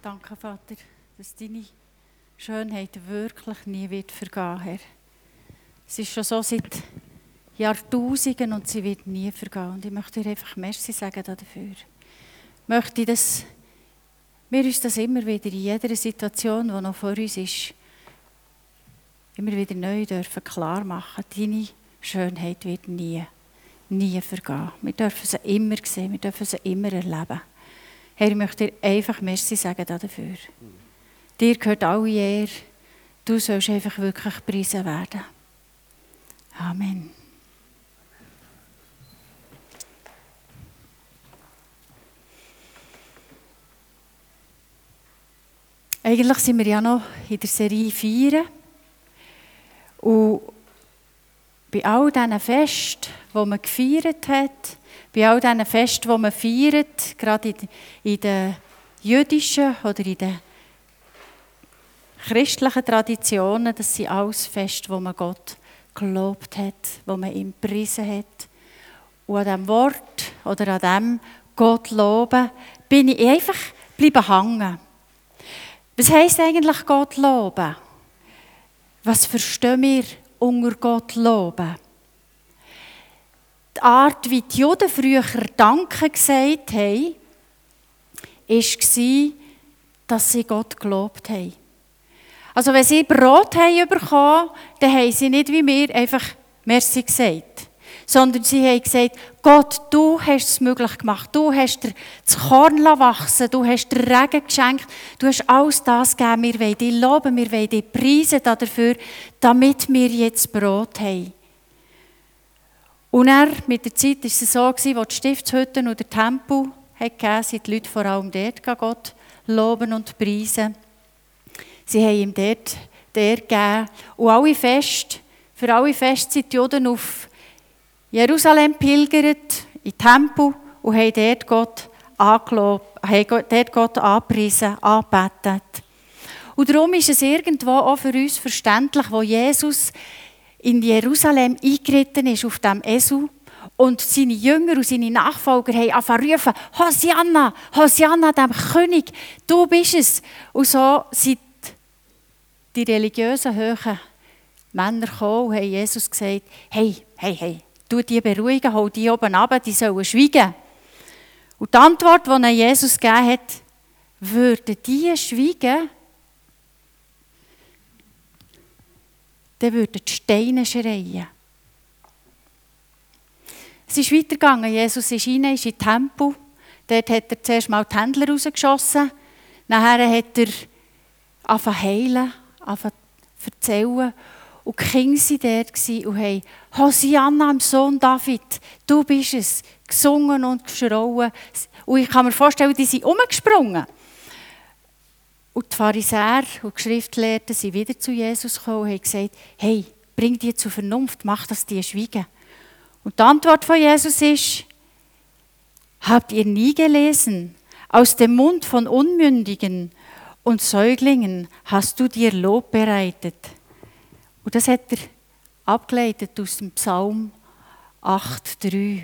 Danke, Vater, dass deine Schönheit wirklich nie wird vergehen, Herr. Es ist schon so seit Jahrtausenden und sie wird nie vergehen. Und ich möchte dir einfach Merci sagen dafür. Ich möchte, dass wir uns das immer wieder in jeder Situation, die noch vor uns ist, immer wieder neu dürfen klar machen. Deine Schönheit wird nie, nie vergehen. Wir dürfen sie immer sehen, wir dürfen sie immer erleben. Herr, ich möchte dir einfach Merci sagen dafür. Dir gehört alle Ehre. Du sollst einfach wirklich preisen werden. Amen. Eigentlich sind wir ja noch in der Serie Feiern. Und bei all diesen Festen, die man gefeiert hat, bei all diesen Festen, die man feiert, gerade in den jüdischen oder in den christlichen Traditionen, das sind alles Feste, wo man Gott gelobt hat, wo man ihm gepriesen hat. Und an diesem Wort oder an dem Gott loben, bin ich einfach bleiben hängen. Was heisst eigentlich Gott loben? Was verstehen wir unter Gott loben? Die Art, wie die Juden früher Danke gesagt haben, war, dass sie Gott gelobt haben. Also wenn sie Brot haben bekommen, dann haben sie nicht wie wir einfach Merci gesagt. Sondern sie haben gesagt, Gott, du hast es möglich gemacht. Du hast dir das Korn wachsen Du hast den Regen geschenkt. Du hast alles das gegeben. Wir wollen dich loben. Wir wollen dich preisen dafür, damit wir jetzt Brot haben. Und er, mit der Zeit war es so, als die Stiftshütten und der Tempel gegeben sind die Leute vor allem dort Gott loben und preisen. Sie haben ihm dort der gegeben. Und alle Fest, für alle Feste sind die Juden auf Jerusalem pilgert, in den Tempel und haben dort Gott angelobt, haben dort Gott angepriesen, angebetet. Und darum ist es irgendwo auch für uns verständlich, wo Jesus in Jerusalem eingeritten ist auf dem Esel und seine Jünger und seine Nachfolger haben angefangen rufen, Hosianna, Hosianna, dem König, du bist es. Und so sind die religiösen hohen Männer gekommen und haben Jesus gesagt, hey, hey, hey, tu die beruhigen, hol die oben ab, die sollen schweigen. Und die Antwort, die Jesus gegeben hat, würden die schweigen, dann würden die Steine schreien. Es ist weitergegangen. Jesus ist rein, ist in den Tempel. Dort hat er zuerst mal die Händler rausgeschossen. Nachher hat er angefangen heilen, anfangen zu erzählen. Und die Kinder waren dort und haben Hosianna, im Sohn David, du bist es, gesungen und geschrauen. Und ich kann mir vorstellen, die sind umgesprungen. Und die Pharisäer und die Schriftlehrten sind wieder zu Jesus gekommen und haben gesagt, hey, bring die zur Vernunft, mach, dass die schweigen. Und die Antwort von Jesus ist, habt ihr nie gelesen, aus dem Mund von Unmündigen und Säuglingen hast du dir Lob bereitet. Und das hat er abgeleitet aus dem Psalm 8,3.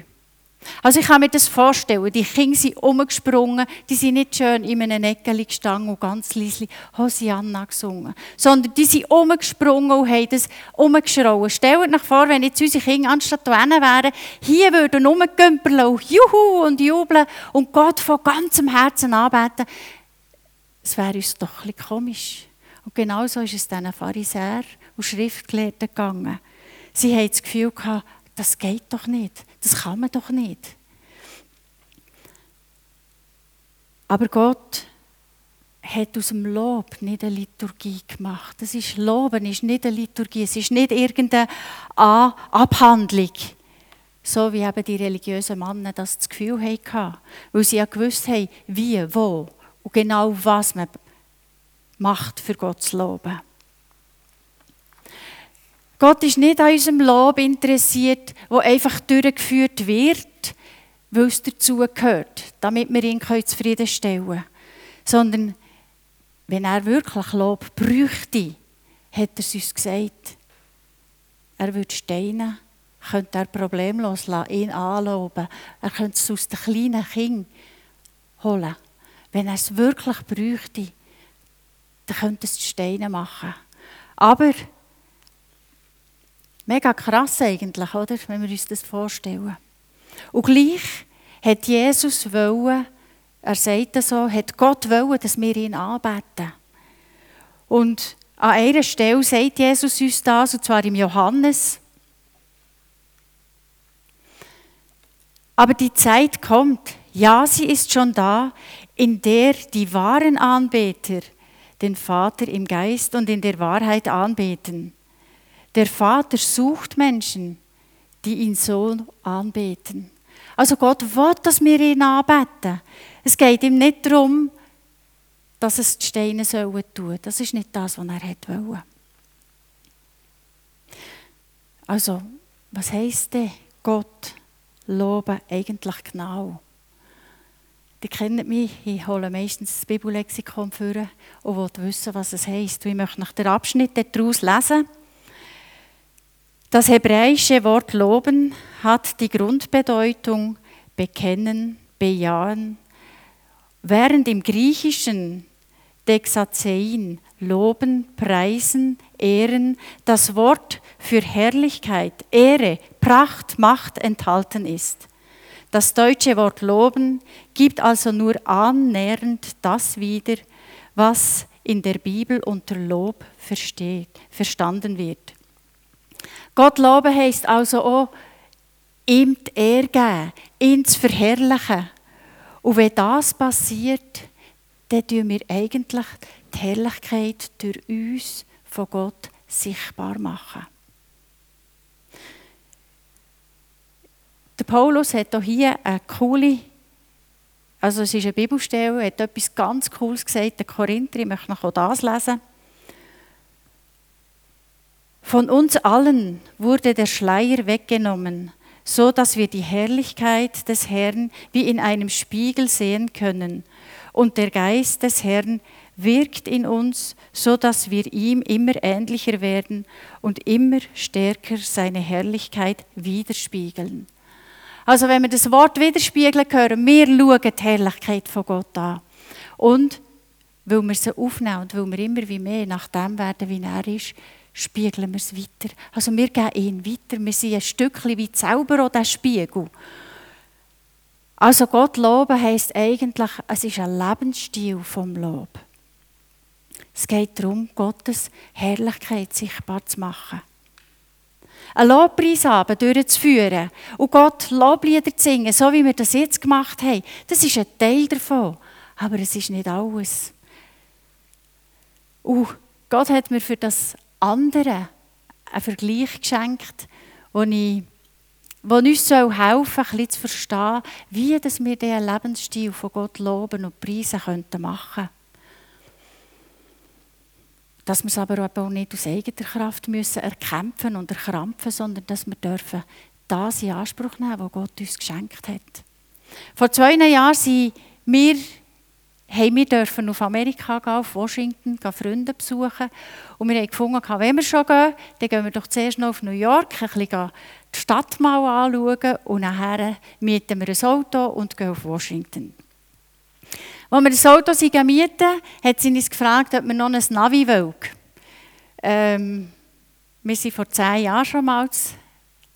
Also ich kann mir das vorstellen, die Kinder sind umgesprungen, die sind nicht schön in einem Eckeli gestanden und ganz leise Hosianna gesungen, sondern die sind umgesprungen und haben das umgeschrauen. Stellt euch vor, wenn jetzt unsere Kinder anstatt hier wären, hier würden rumgümpeln und juhu und jubeln und Gott von ganzem Herzen anbeten, es wäre uns doch ein komisch. Und genau so ist es diesen Pharisäern und Schriftgelehrten gegangen. Sie haben das Gefühl gehabt, das geht doch nicht, das kann man doch nicht. Aber Gott hat aus dem Lob nicht eine Liturgie gemacht. Das ist Loben ist nicht eine Liturgie, es ist nicht irgendeine Abhandlung. So wie eben die religiösen Männer das, das Gefühl hatten, weil sie ja gewusst haben, wie, wo und genau was man macht, für Gott zu loben. Gott ist nicht an unserem Lob interessiert, wo einfach durchgeführt wird, weil es dazu gehört, damit wir ihn zufriedenstellen können. Sondern wenn er wirklich Lob bräuchte, hat er es uns gesagt. Er würde Steine, könnte er problemlos ihn anloben. Er könnte es aus den kleinen Kindern holen. wenn er es wirklich bräuchte, dann könnte es Steine machen. Aber mega krass eigentlich, oder? wenn wir uns das vorstellen. Und gleich hat Jesus wollen, er sagt das so, hat Gott wollen, dass wir ihn anbeten. Und an einer Stelle sagt Jesus uns das, und zwar im Johannes. Aber die Zeit kommt, ja, sie ist schon da, in der die wahren Anbeter den Vater im Geist und in der Wahrheit anbeten. Der Vater sucht Menschen, die ihn so anbeten. Also Gott will, dass wir ihn anbeten. Es geht ihm nicht darum, dass es die Steine sollen tun. Das ist nicht das, was er wollte. Also, was heisst denn Gott loben eigentlich genau? Die kennen mich, ich hole meistens das Bibellexikon vor und will wissen, was es heisst. ich möchte nach der Abschnitt daraus lesen. Das hebräische Wort loben hat die Grundbedeutung bekennen, bejahen, während im Griechischen Dexazein, loben, preisen, ehren, das Wort für Herrlichkeit, Ehre, Pracht, Macht enthalten ist. Das deutsche Wort loben gibt also nur annähernd das wieder, was in der Bibel unter Lob versteht, verstanden wird. Gott loben heißt also auch, ihm die Ehre geben, ihn zu verherrlichen. Und wenn das passiert, dann tun wir eigentlich die Herrlichkeit durch uns von Gott sichtbar machen. Der Paulus hat hier eine coole, also es ist eine Bibelstelle, hat etwas ganz Cooles gesagt, der Korinther, ich möchte noch das lesen. Von uns allen wurde der Schleier weggenommen, so dass wir die Herrlichkeit des Herrn wie in einem Spiegel sehen können. Und der Geist des Herrn wirkt in uns, so dass wir ihm immer ähnlicher werden und immer stärker seine Herrlichkeit widerspiegeln. Also wenn wir das Wort widerspiegeln hören, wir schauen die Herrlichkeit von Gott an. Und weil wir sie aufnehmen und weil wir immer wie mehr nach dem werden, wie er ist, spiegeln wir es weiter. Also wir geben ihn weiter. Wir sind ein Stückchen wie selber auch der Spiegel. Also Gott loben heisst eigentlich, es ist ein Lebensstil vom Lob. Es geht darum, Gottes Herrlichkeit sichtbar zu machen einen Lobpreisabend durchzuführen und Gott Loblieder zu singen, so wie wir das jetzt gemacht haben, das ist ein Teil davon. Aber es ist nicht alles. Und Gott hat mir für das andere einen Vergleich geschenkt, wo ich wo uns helfen soll, zu verstehen, wie wir diesen Lebensstil von Gott loben und preisen könnten machen dass wir es aber auch nicht aus eigener Kraft müssen erkämpfen und erkrampfen, sondern dass wir dürfen das in Anspruch nehmen, was Gott uns geschenkt hat. Vor zwei Jahren sind wir, haben wir dürfen auf Amerika gehen, auf Washington, Freunde besuchen. Und wir haben gefunden, wenn wir schon gehen, dann gehen wir doch zuerst noch auf New York, ein bisschen die Stadt anschauen und nachher mieten wir ein Auto und gehen auf Washington. Als wir das Auto mieten, hat sie uns gefragt, ob wir noch ein Navi wollen. Ähm, wir waren vor zehn Jahren schon mal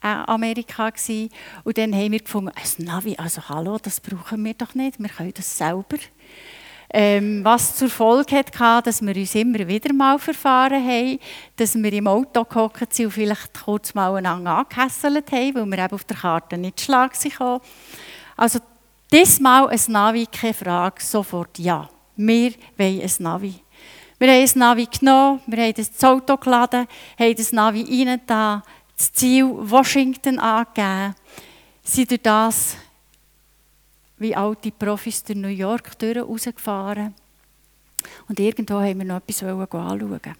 in Amerika und dann haben wir gefunden, ein Navi, also hallo, das brauchen wir doch nicht, wir können das selber. Ähm, was zur Folge hatte, dass wir uns immer wieder mal verfahren haben, dass wir im Auto gehockt sind und vielleicht kurz mal einander angehässelt haben, weil wir eben auf der Karte nicht schlag waren. Also Diesmal ein Navi, keine Frage, sofort ja. Wir wollen ein Navi. Wir haben ein Navi genommen, wir haben das Auto geladen, haben das Navi rein da, das Ziel Washington angegeben, sind durch das wie alte Profis durch New York rausgefahren. Und irgendwo haben wir noch etwas anschauen.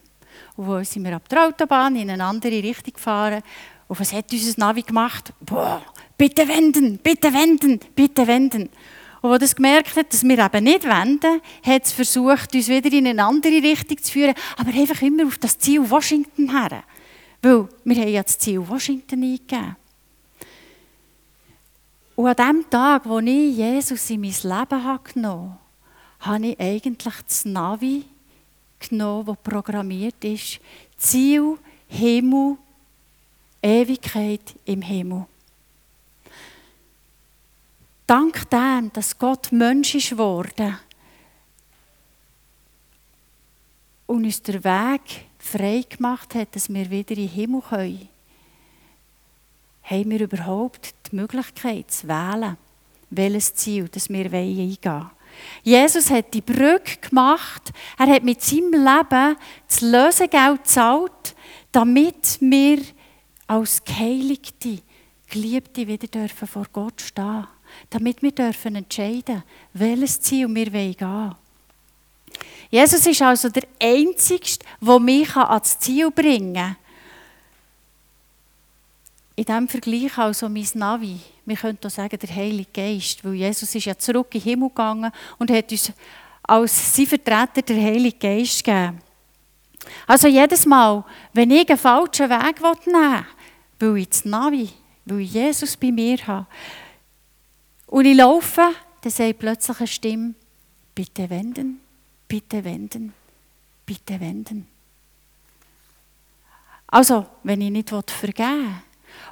Und wo sind wir ab der Autobahn in eine andere Richtung gefahren. Und was hat unser Navi gemacht? Boah, bitte wenden, bitte wenden, bitte wenden. Und als es gemerkt hat, dass wir eben nicht wenden, hat es versucht, uns wieder in eine andere Richtung zu führen, aber einfach immer auf das Ziel Washington her. Weil wir haben ja das Ziel Washington eingegeben. Und an dem Tag, wo ich Jesus in mein Leben genommen habe, habe ich eigentlich das Navi genommen, das programmiert ist. Ziel, Himmel, Ewigkeit im Himmel. Dank dem, dass Gott Mensch ist geworden und uns den Weg frei gemacht hat, dass wir wieder in den Himmel können, haben wir überhaupt die Möglichkeit zu wählen, welches Ziel das wir eingehen wollen. Jesus hat die Brücke gemacht. Er hat mit seinem Leben das Lösegeld gezahlt, damit wir als Geheiligte, Geliebte wieder dürfen vor Gott stehen Damit wir dürfen entscheiden welches Ziel wir gehen wollen. Jesus ist also der Einzige, der mich ans Ziel bringen kann. In diesem Vergleich also mein Navi. Wir können auch sagen, der Heilige Geist, weil Jesus ist ja zurück in den Himmel gegangen und hat uns als sein Vertreter den Heiligen Geist gegeben. Also jedes Mal, wenn ich einen falschen Weg nehmen will, weil ich das Navi, weil ich Jesus bei mir habe, und ich laufe, dann sagt plötzlich eine Stimme, bitte wenden, bitte wenden, bitte wenden. Also, wenn ich nicht vergeben will,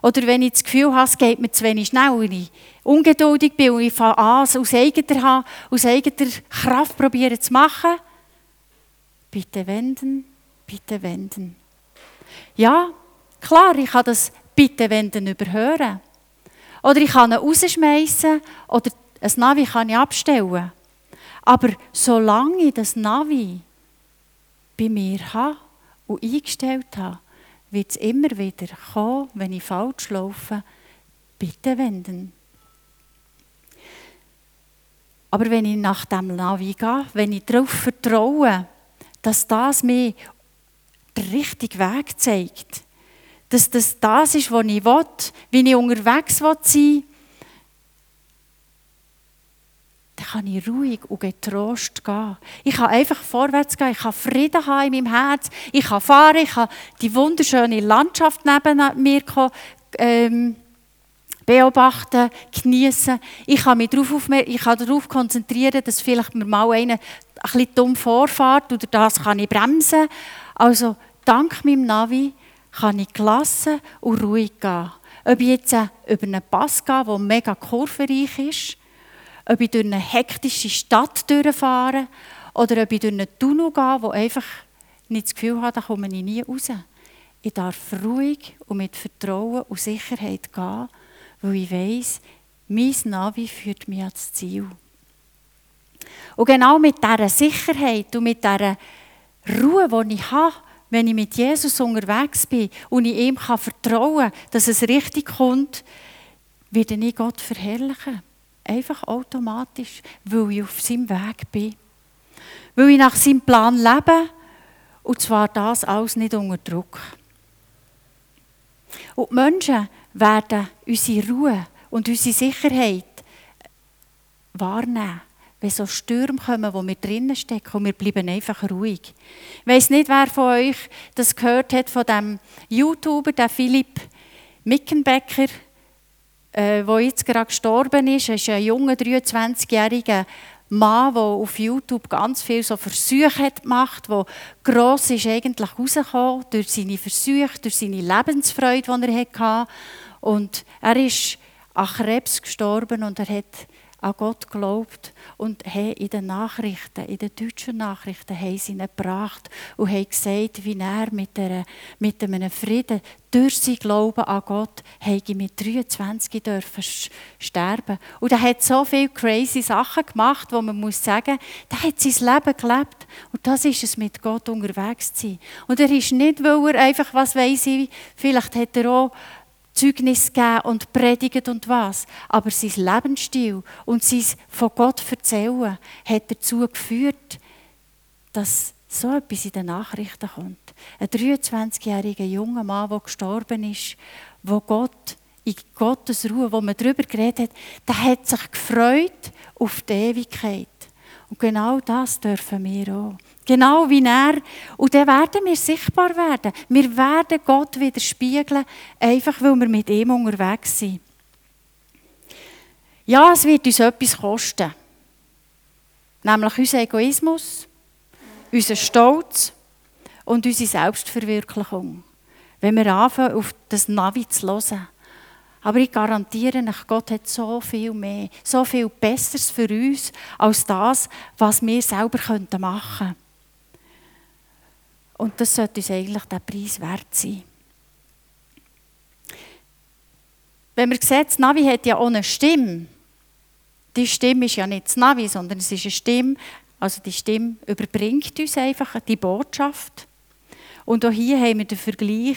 oder wenn ich das Gefühl habe, es geht mir zu wenig schnell und ich ungeduldig bin und ich fange an, es aus eigener, aus eigener Kraft probieren zu machen, bitte wenden, bitte wenden. Ja, klar, ich kann das bitte wenden überhören. Oder ich kann ihn rausschmeißen oder ein Navi kann ich abstellen. Aber solange ich das Navi bei mir habe und eingestellt habe, wird es immer wieder kommen, wenn ich falsch laufe, bitte wenden. Aber wenn ich nach dem Navi gehe, wenn ich darauf vertraue, dass das mir den richtigen Weg zeigt, dass das das ist, was ich will, wie ich unterwegs sein will, dann kann ich ruhig und getrost gehen. Ich kann einfach vorwärts gehen, ich kann Frieden haben in meinem Herz, ich kann fahren, ich kann die wunderschöne Landschaft neben mir ähm, beobachten, genießen. Ich kann mich darauf, ich kann darauf konzentrieren, dass vielleicht mir mal einer ein bisschen dumm vorfährt oder das kann ich bremsen. Also dank meinem Navi kann ich gelassen und ruhig gehen. Ob ich jetzt über einen Pass gehe, der mega kurvenreich ist, ob ich durch eine hektische Stadt durchfahre oder ob ich durch einen Tunnel gehe, wo einfach nicht das Gefühl habe, da komme ich nie raus. Ich darf ruhig und mit Vertrauen und Sicherheit gehen, weil ich weiß, mein Navi führt mich ans Ziel. Und genau mit dieser Sicherheit und mit dieser Ruhe, die ich habe, wenn ich mit Jesus unterwegs bin und ich ihm vertrauen kann, dass es richtig kommt, werde ich Gott verherrlichen. Einfach automatisch, weil ich auf seinem Weg bin. Weil ich nach seinem Plan lebe und zwar das alles nicht unter Druck. Und die Menschen werden unsere Ruhe und unsere Sicherheit wahrnehmen, wenn so Stürme kommen, wo wir drinnen stecken und wir bleiben einfach ruhig. Ich weiss nicht, wer von euch das gehört hat von dem YouTuber, der Philipp Mickenbecker, äh, der jetzt gerade gestorben ist. Er ist ein junger, 23-jähriger Mann, der auf YouTube ganz viel so Versuche hat gemacht, wo gross ist eigentlich rausgekommen durch seine Versuche, durch seine Lebensfreude, die er hatte. Und er ist an Krebs gestorben und er hat an Gott geglaubt und haben in den Nachrichten, in den deutschen Nachrichten, haben sie ihn gebracht und haben gesagt, wie er mit, der, mit einem Frieden durch sein Glauben an Gott habe mit 23 dürfen sterben. Und er hat so viele crazy Sachen gemacht, wo man muss sagen, er hat sein Leben gelebt. Und das ist es, mit Gott unterwegs zu sein. Und er ist nicht, weil er einfach, was weiß ich, vielleicht hat er auch Zeugnis geben und predigen und was. Aber sein Lebensstil und sein von Gott erzählen hat dazu geführt, dass so etwas in den Nachrichten kommt. Ein 23-jähriger junger Mann, der gestorben ist, wo Gott in Gottes Ruhe, wo man darüber geredet hat, der hat sich gefreut auf die Ewigkeit. Und genau das dürfen wir auch. Genau wie er. Und dann werden wir sichtbar werden. Wir werden Gott widerspiegeln, einfach weil wir mit ihm unterwegs sind. Ja, es wird uns etwas kosten. Nämlich unser Egoismus, unser Stolz und unsere Selbstverwirklichung. Wenn wir anfangen, auf das Navi zu hören. Aber ich garantiere euch, Gott hat so viel mehr, so viel Besseres für uns, als das, was wir selber machen könnten. Und das sollte uns eigentlich der Preis wert sein. Wenn man sieht, das Navi hat ja eine Stimme. Die Stimme ist ja nicht das Navi, sondern es ist eine Stimme, also die Stimme überbringt uns einfach die Botschaft. Und auch hier haben wir den Vergleich,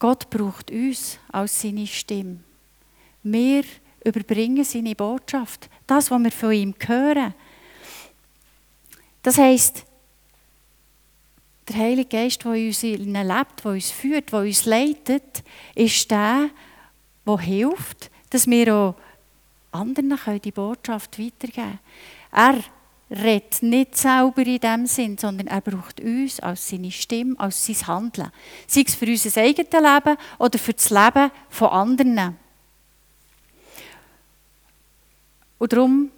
Gott braucht uns als seine Stimme. Wir überbringen seine Botschaft, das, was wir von ihm hören. Das heißt, der Heilige Geist, der uns lebt, der uns führt, der uns leitet, ist der, der hilft, dass wir auch anderen die Botschaft weitergeben können. Er redet nicht selber in dem Sinn, sondern er braucht uns als seine Stimme, als sein Handeln. Sei es für unser eigenes Leben oder für das Leben von anderen. Und darum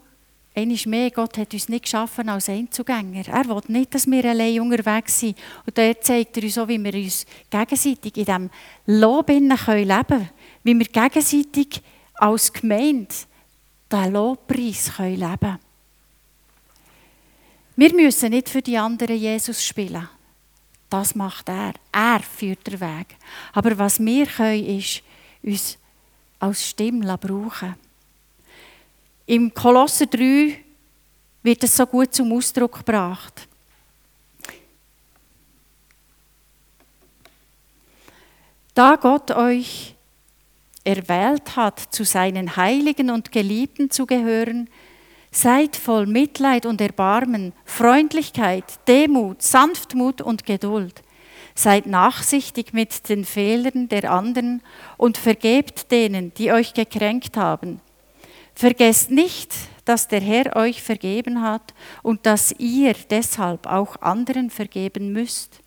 Einmal mehr, Gott hat uns nicht geschaffen als Einzugänger. Er will nicht, dass wir allein unterwegs sind. Und dort zeigt er uns auch, wie wir uns gegenseitig in diesem Lob leben können. Wie wir gegenseitig als Gemeinde diesen Lobpreis leben können. Wir müssen nicht für die anderen Jesus spielen. Das macht er. Er führt den Weg. Aber was wir können, ist, uns als Stimme brauchen. Im Kolosser 3 wird es so gut zum Ausdruck gebracht. Da Gott euch erwählt hat, zu seinen Heiligen und Geliebten zu gehören, seid voll Mitleid und Erbarmen, Freundlichkeit, Demut, Sanftmut und Geduld. Seid nachsichtig mit den Fehlern der anderen und vergebt denen, die euch gekränkt haben. Vergesst nicht, dass der Herr euch vergeben hat und dass ihr deshalb auch anderen vergeben müsst.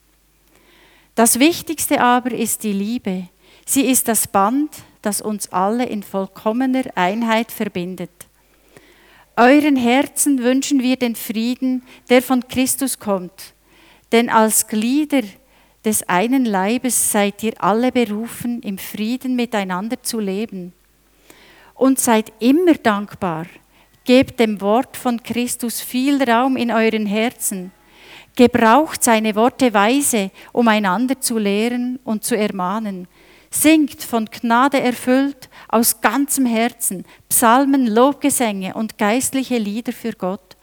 Das Wichtigste aber ist die Liebe. Sie ist das Band, das uns alle in vollkommener Einheit verbindet. Euren Herzen wünschen wir den Frieden, der von Christus kommt. Denn als Glieder des einen Leibes seid ihr alle berufen, im Frieden miteinander zu leben und seid immer dankbar. Gebt dem Wort von Christus viel Raum in euren Herzen. Gebraucht seine Worte weise, um einander zu lehren und zu ermahnen. Singt von Gnade erfüllt aus ganzem Herzen Psalmen, Lobgesänge und geistliche Lieder für Gott.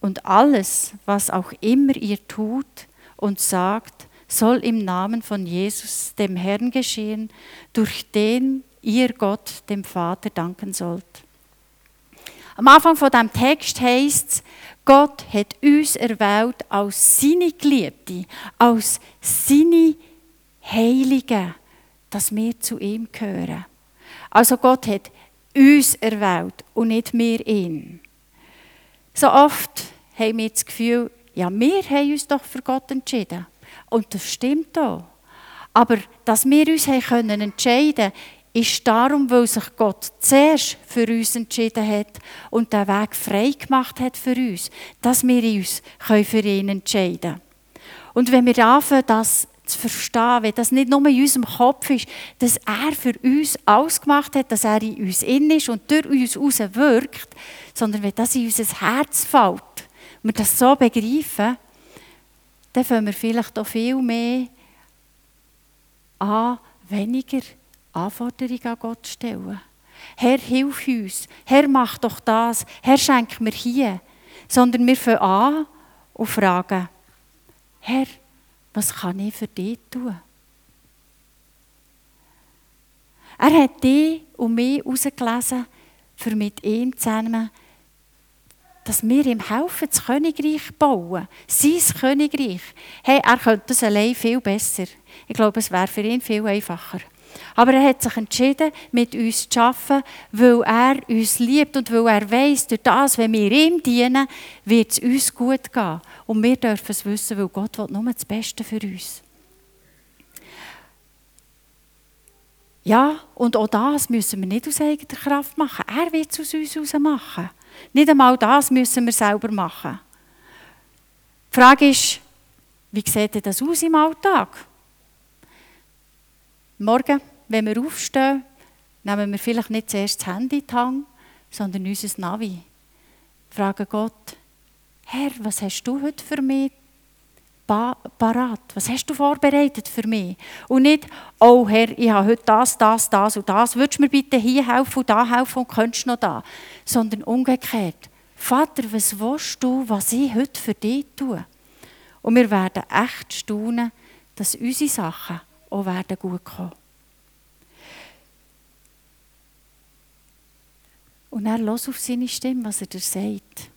Und alles, was auch immer ihr tut und sagt, soll im Namen von Jesus, dem Herrn, geschehen, durch den ihr Gott, dem Vater, danken sollt. Am Anfang von dem Text heißt es, Gott hat uns erwählt als seine Geliebte, als seine Heilige, dass wir zu ihm gehören. Also Gott hat uns erwählt und nicht wir ihn. So oft haben wir das Gefühl, ja, wir haben uns doch für Gott entschieden. Und das stimmt auch. Aber dass wir uns haben entscheiden können, ist darum, weil sich Gott zuerst für uns entschieden hat und den Weg frei gemacht hat für uns, dass wir uns für ihn entscheiden können. Und wenn wir anfangen, das zu verstehen, wenn das nicht nur in unserem Kopf ist, dass er für uns alles gemacht hat, dass er in uns in ist und durch uns raus wirkt, sondern wenn das in unser Herz fällt, und wir das so begreifen, dann fangen wir vielleicht auch viel mehr an, weniger Anforderungen an Gott stellen. Herr, hilf uns. Herr, mach doch das. Herr, schenk mir hier. Sondern wir fangen an und fragen, Herr, was kann ich für dich tun? Er hat dich und mich herausgelesen, für mit ihm zusammen, dass wir ihm helfen, das Königreich bauen. Sein Königreich. Hey, er könnte das allein viel besser. Ich glaube, es wäre für ihn viel einfacher. Aber er hat sich entschieden, mit uns zu arbeiten, weil er uns liebt und weil er weiß, durch das, wenn wir ihm dienen, wird es uns gut gehen. Und wir dürfen es wissen, weil Gott will nur das Beste für uns. Ja, und auch das müssen wir nicht aus eigener Kraft machen. Er wird es aus uns heraus machen. Nicht einmal das müssen wir selber machen. Die Frage ist, wie sieht das aus im Alltag? Morgen, wenn wir aufstehen, nehmen wir vielleicht nicht zuerst das Handy in die Hand, sondern unser Navi. Fragen Gott, Herr, was hast du heute für mich parat? Was hast du vorbereitet für mich? Und nicht, oh Herr, ich habe heute das, das, das und das. Würdest du mir bitte hier helfen und da helfen und könntest noch da? Sondern umgekehrt. Vater, was willst du, was ich heute für dich tue? Und wir werden echt staunen, dass unsere Sachen auch werden gut kommen. Und er los auf seine Stimme, was er dir sagt.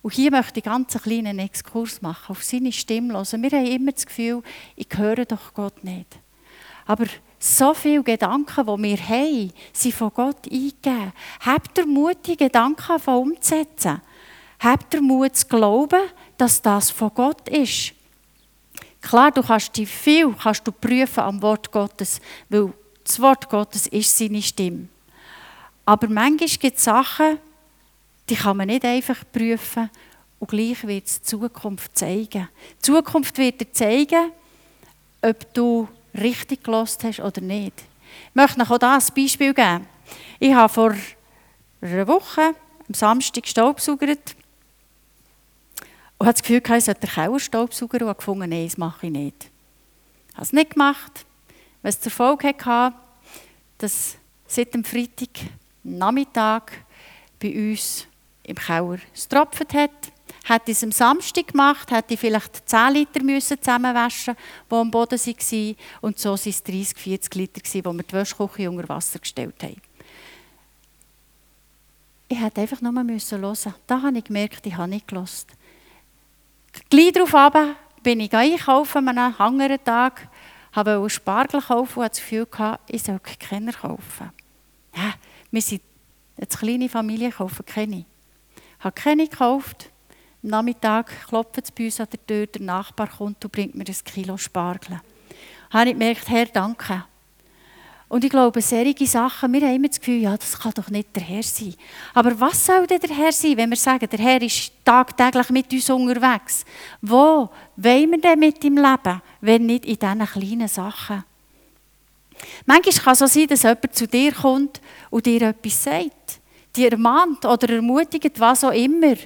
Und hier möchte ich ganz einen kleinen Exkurs machen, auf seine Stimme hören. Wir haben immer das Gefühl, ich höre doch Gott nicht. Aber so viele Gedanken, die wir haben, sind von Gott eingegeben. Habt ihr Mut, die Gedanken umzusetzen? Habt ihr Mut zu glauben, dass das von Gott ist? Klar, du kannst dich viel kannst du prüfen am Wort Gottes, weil das Wort Gottes ist seine Stimme. Aber manchmal gibt es Sachen, die kann man nicht einfach prüfen und gleich wird es die Zukunft zeigen. Die Zukunft wird dir zeigen, ob du richtig gelost hast oder nicht. Ich möchte euch auch da ein Beispiel geben. Ich habe vor einer Woche am Samstag staubsaugert und hatte das Gefühl, ich sollte den Keller staubsaugern und gefunden, nein, das mache ich nicht. Ich habe es nicht gemacht, was zur Folge hatte, dass seit dem Freitag Nachmittag bei uns im Keller getropft hat. Hätte ich es am Samstag gemacht, hätte ich vielleicht 10 Liter müssen zusammenwaschen die am Boden waren. Und so waren es 30, 40 Liter, die wir die Wäschküche unter Wasser gestellt haben. Ich hätte einfach nur hören müssen Da habe ich gemerkt, ich habe nicht gelost. Gleich darauf bin ich einkaufen an einem anderen Tag, habe Spargel kaufen und hatte das Gefühl, ich soll keinen kaufen. Ja, wir sind eine kleine Familie, kaufen keine. Ich habe keine gekauft. Am Nachmittag klopft es bei uns an der Tür, der Nachbar kommt und bringt mir ein Kilo Spargel. Da habe ich gemerkt, Herr, danke. Und ich glaube, solche Sachen, wir haben immer das Gefühl, ja, das kann doch nicht der Herr sein. Aber was soll denn der Herr sein, wenn wir sagen, der Herr ist tagtäglich mit uns unterwegs? Wo wollen wir denn mit ihm leben, wenn nicht in diesen kleinen Sachen? Manchmal kann es so sein, dass jemand zu dir kommt und dir etwas sagt die ermahnt oder ermutigt, was auch immer.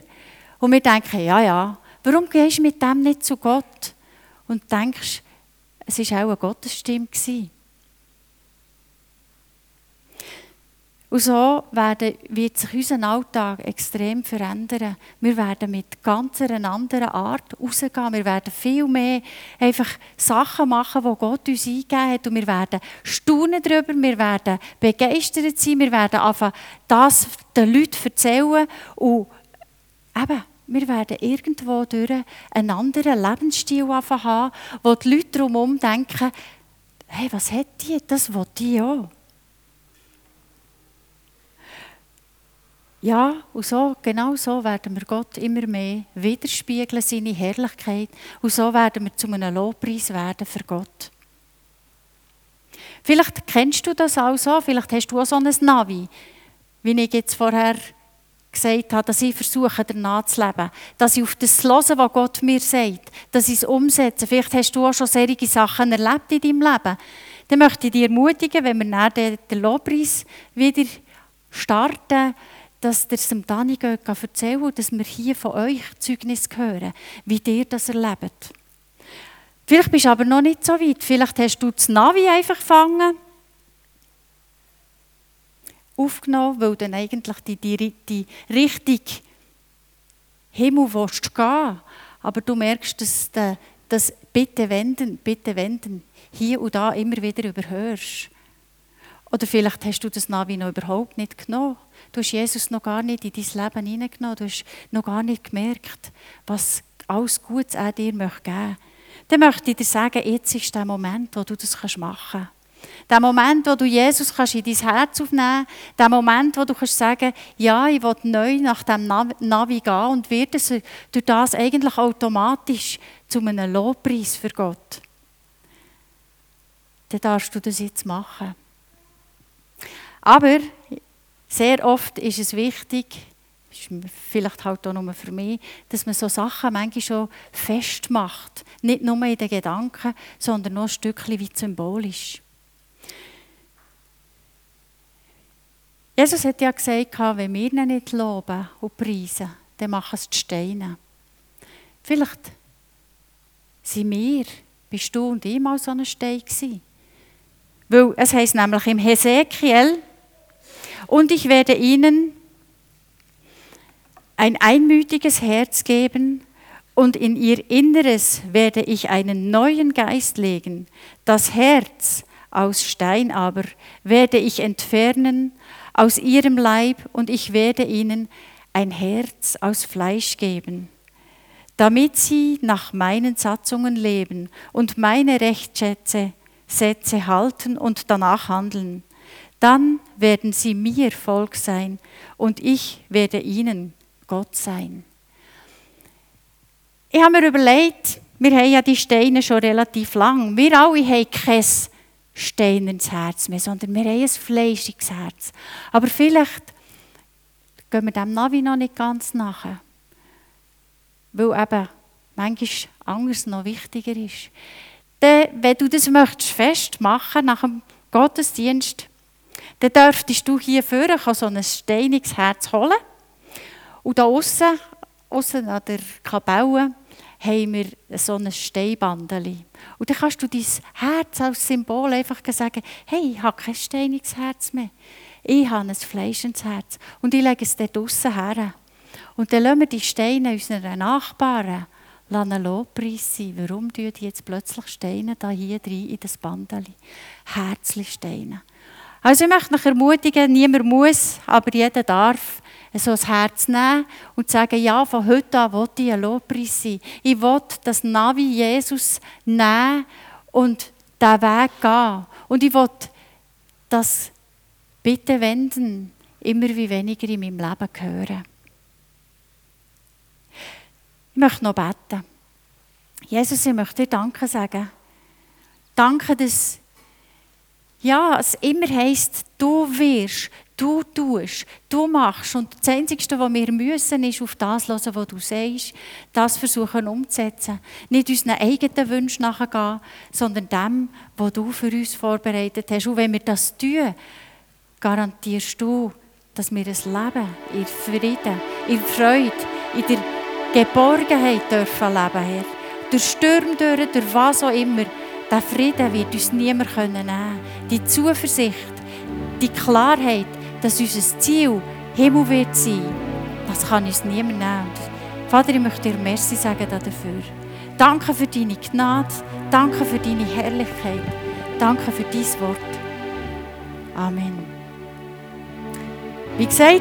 Und wir denken, ja, ja, warum gehst du mit dem nicht zu Gott? Und denkst, es war auch eine Gottesstimme. Und so werden, wird sich unser Alltag extrem verändern. Wir werden mit ganz einer anderen Art rausgehen. Wir werden viel mehr einfach Sachen machen, die Gott uns eingegeben hat. Und wir werden staunen darüber, wir werden begeistert sein, wir werden einfach das den Leuten erzählen. Und eben, wir werden irgendwo durch einen anderen Lebensstil haben, wo die Leute drumherum denken, hey, was hat die? Das will die auch. Ja, und so, genau so werden wir Gott immer mehr widerspiegeln, seine Herrlichkeit. Und so werden wir zu einem Lobpreis werden für Gott. Vielleicht kennst du das auch so, vielleicht hast du auch so ein Navi, wie ich jetzt vorher gesagt habe, dass ich versuche, danach zu leben. Dass ich auf das höre, was Gott mir sagt, dass ich es umsetze. Vielleicht hast du auch schon solche Sachen erlebt in deinem Leben. Dann möchte ich dich ermutigen, wenn wir nach den Lobpreis wieder starten, dass ihr es dem Dani erzählen und dass wir hier von euch Zeugnis hören, wie ihr das erlebt. Vielleicht bist du aber noch nicht so weit. Vielleicht hast du das Navi einfach gefangen, aufgenommen, weil dann eigentlich die, die, die Richtung Himmel willst gehen. Aber du merkst, dass das Bitte wenden, Bitte wenden hier und da immer wieder überhörst. Oder vielleicht hast du das Navi noch überhaupt nicht genommen. Du hast Jesus noch gar nicht in dein Leben hineingenommen. Du hast noch gar nicht gemerkt, was alles Gutes er dir geben möchte. Dann möchte ich dir sagen, jetzt ist der Moment, wo du das machen kannst. Der Moment, wo du Jesus kannst in dein Herz aufnehmen kannst. Der Moment, wo du kannst sagen ja, ich will neu nach dem Navi gehen und wird es durch das eigentlich automatisch zu einem Lobpreis für Gott. Dann darfst du das jetzt machen. Aber sehr oft ist es wichtig, ist vielleicht halt auch nur für mich, dass man so Sachen manchmal schon festmacht. Nicht nur in den Gedanken, sondern noch ein Stückchen wie symbolisch. Jesus hat ja gesagt, wenn wir ihn nicht loben und preisen, dann machen es die Steine. Vielleicht sind wir, bist du und ich mal so ein Stein gewesen. Weil es heißt nämlich im Hesekiel, und ich werde ihnen ein einmütiges Herz geben und in ihr Inneres werde ich einen neuen Geist legen. Das Herz aus Stein aber werde ich entfernen aus ihrem Leib und ich werde ihnen ein Herz aus Fleisch geben, damit sie nach meinen Satzungen leben und meine Rechtsschätze Sätze halten und danach handeln. Dann werden sie mir Volk sein und ich werde ihnen Gott sein. Ich habe mir überlegt, wir haben ja die Steine schon relativ lang. Wir alle haben kein steinernes Herz mehr, sondern wir haben ein fleischiges Herz. Aber vielleicht gehen wir dem Navi noch nicht ganz nach. Weil eben manchmal anders noch wichtiger ist. Dann, wenn du das möchtest festmachen nach dem Gottesdienst, dann dürftest du hier vorne so ein steiniges Herz holen und da außen, außen an der Kapelle, haben wir so ein Steinbandeli. Und dann kannst du dein Herz als Symbol einfach sagen, hey, ich habe kein steiniges Herz mehr. Ich habe ein fleischendes Herz. Und ich lege es dort draussen her. Und dann lassen wir die Steine unserer Nachbarn einen Lobpreis sein. Warum tun die jetzt plötzlich Steine da hier rein in das Bandeli? Herzli-Steine. Also ich möchte mich ermutigen, niemand muss, aber jeder darf so ein Herz nehmen und sagen, ja, von heute an will ich ein Lobpreis sein. Ich will das Navi Jesus nehmen und diesen Weg gehen. Und ich will das Bitte wenden immer wie weniger in meinem Leben hören. Ich möchte noch beten. Jesus, ich möchte dir Danke sagen. Danke, dass ja, es immer heisst, du wirst, du tust, du machst. Und das Einzige, was wir müssen, ist auf das hören, was du sagst, das versuchen umzusetzen. Nicht unseren eigenen Wünschen nachgehen, sondern dem, was du für uns vorbereitet hast. Und wenn wir das tun, garantierst du, dass wir ein Leben in Frieden, in Freude, in der Geborgenheit dürfen leben, Herr. Durch Stürme durch was auch immer. Der Frieden wird uns niemand nehmen können. Die Zuversicht, die Klarheit, dass unser Ziel Himmel wird sein, das kann uns niemand nehmen. Vater, ich möchte dir Merci sagen dafür. Danke für deine Gnade, danke für deine Herrlichkeit, danke für dein Wort. Amen. Wie gesagt,